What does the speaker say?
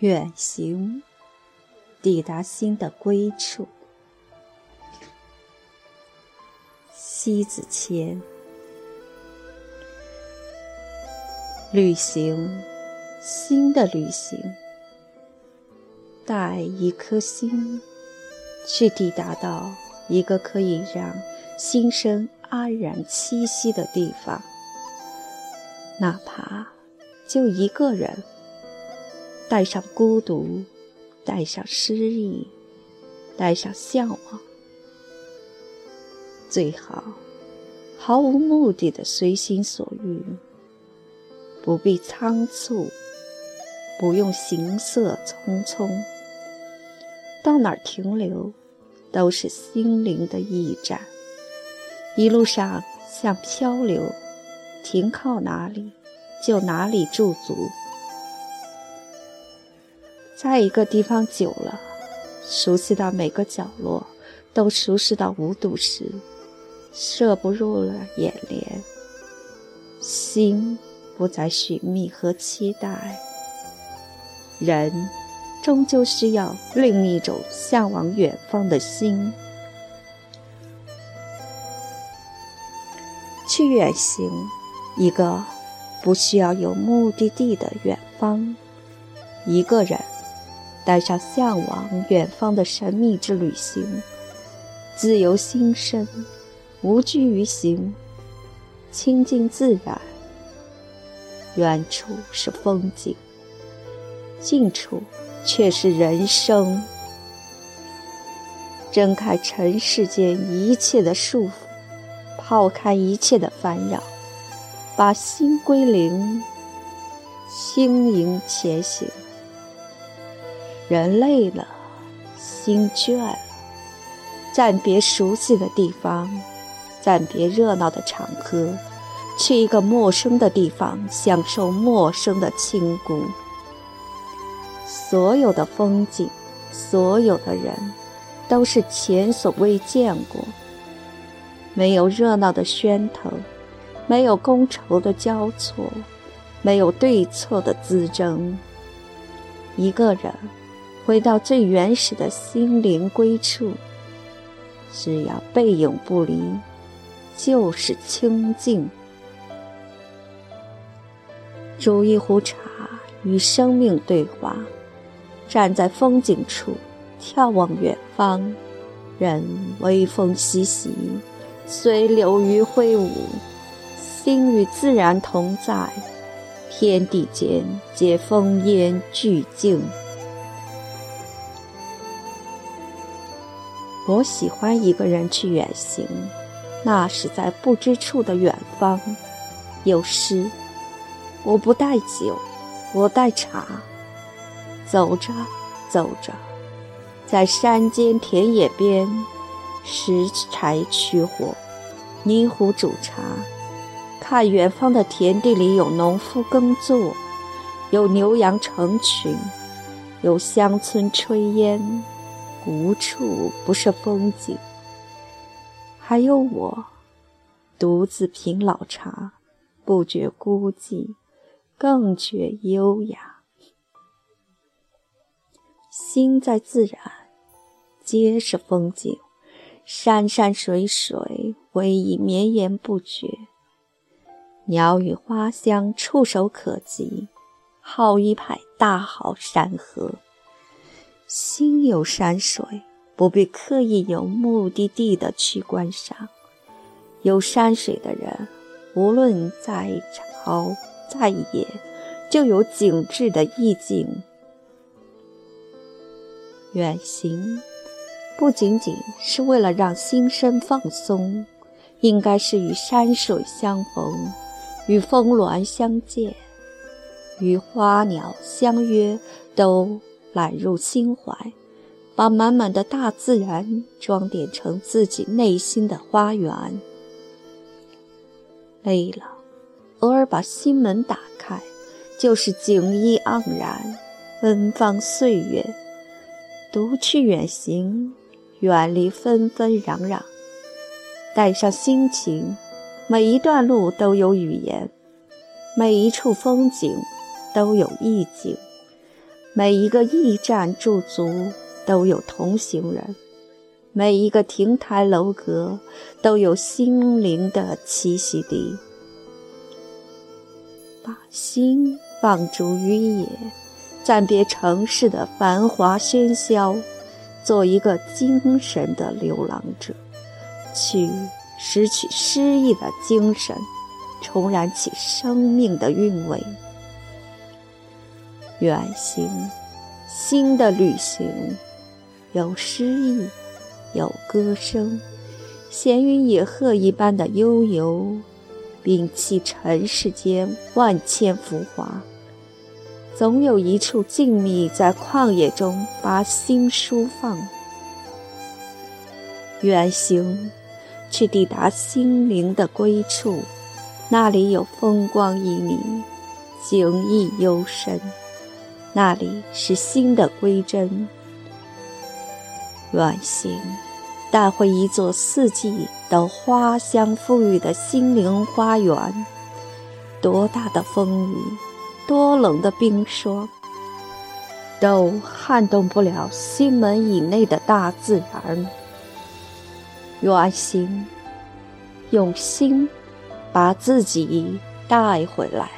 远行，抵达新的归处。西子谦，旅行，新的旅行，带一颗心，去抵达到一个可以让心生安然栖息的地方，哪怕就一个人。带上孤独，带上失意，带上向往，最好毫无目的的随心所欲，不必仓促，不用行色匆匆，到哪儿停留都是心灵的驿站，一路上像漂流，停靠哪里就哪里驻足。在一个地方久了，熟悉到每个角落，都熟悉到无睹时，摄不入了眼帘。心不再寻觅和期待，人终究需要另一种向往远方的心。去远行，一个不需要有目的地的远方，一个人。带上向往远方的神秘之旅行，自由心生，无拘于行，亲近自然。远处是风景，近处却是人生。挣开尘世间一切的束缚，抛开一切的烦扰，把心归零，轻盈前行。人累了，心倦了，暂别熟悉的地方，暂别热闹的场合，去一个陌生的地方，享受陌生的清孤。所有的风景，所有的人，都是前所未见过。没有热闹的喧腾，没有觥筹的交错，没有对错的滋争。一个人。回到最原始的心灵归处，只要背影不离，就是清净。煮一壶茶，与生命对话，站在风景处，眺望远方，任微风习习，随流鱼挥舞，心与自然同在，天地间皆风烟俱静。我喜欢一个人去远行，那是在不知处的远方。有诗，我不带酒，我带茶。走着，走着，在山间田野边，拾柴取火，泥壶煮茶，看远方的田地里有农夫耕作，有牛羊成群，有乡村炊烟。无处不是风景，还有我，独自品老茶，不觉孤寂，更觉优雅。心在自然，皆是风景，山山水水，唯以绵延不绝。鸟语花香，触手可及，好一派大好山河。心有山水，不必刻意有目的地的去观赏。有山水的人，无论在朝在野，就有景致的意境。远行，不仅仅是为了让心身放松，应该是与山水相逢，与峰峦相见，与花鸟相约，都。揽入心怀，把满满的大自然装点成自己内心的花园。累了，偶尔把心门打开，就是景意盎然，芬芳岁月。独去远行，远离纷纷攘攘，带上心情，每一段路都有语言，每一处风景都有意境。每一个驿站驻足都有同行人，每一个亭台楼阁都有心灵的栖息地。把心放逐于野，暂别城市的繁华喧嚣，做一个精神的流浪者，去拾取诗意的精神，重燃起生命的韵味。远行，新的旅行，有诗意，有歌声，闲云野鹤一般的悠游。摒弃尘世间万千浮华，总有一处静谧在旷野中，把心舒放。远行，去抵达心灵的归处，那里有风光旖旎，景意幽深，那里是心的归真。远行。带回一座四季都花香馥郁的心灵花园，多大的风雨，多冷的冰霜，都撼动不了心门以内的大自然。远行，用心把自己带回来。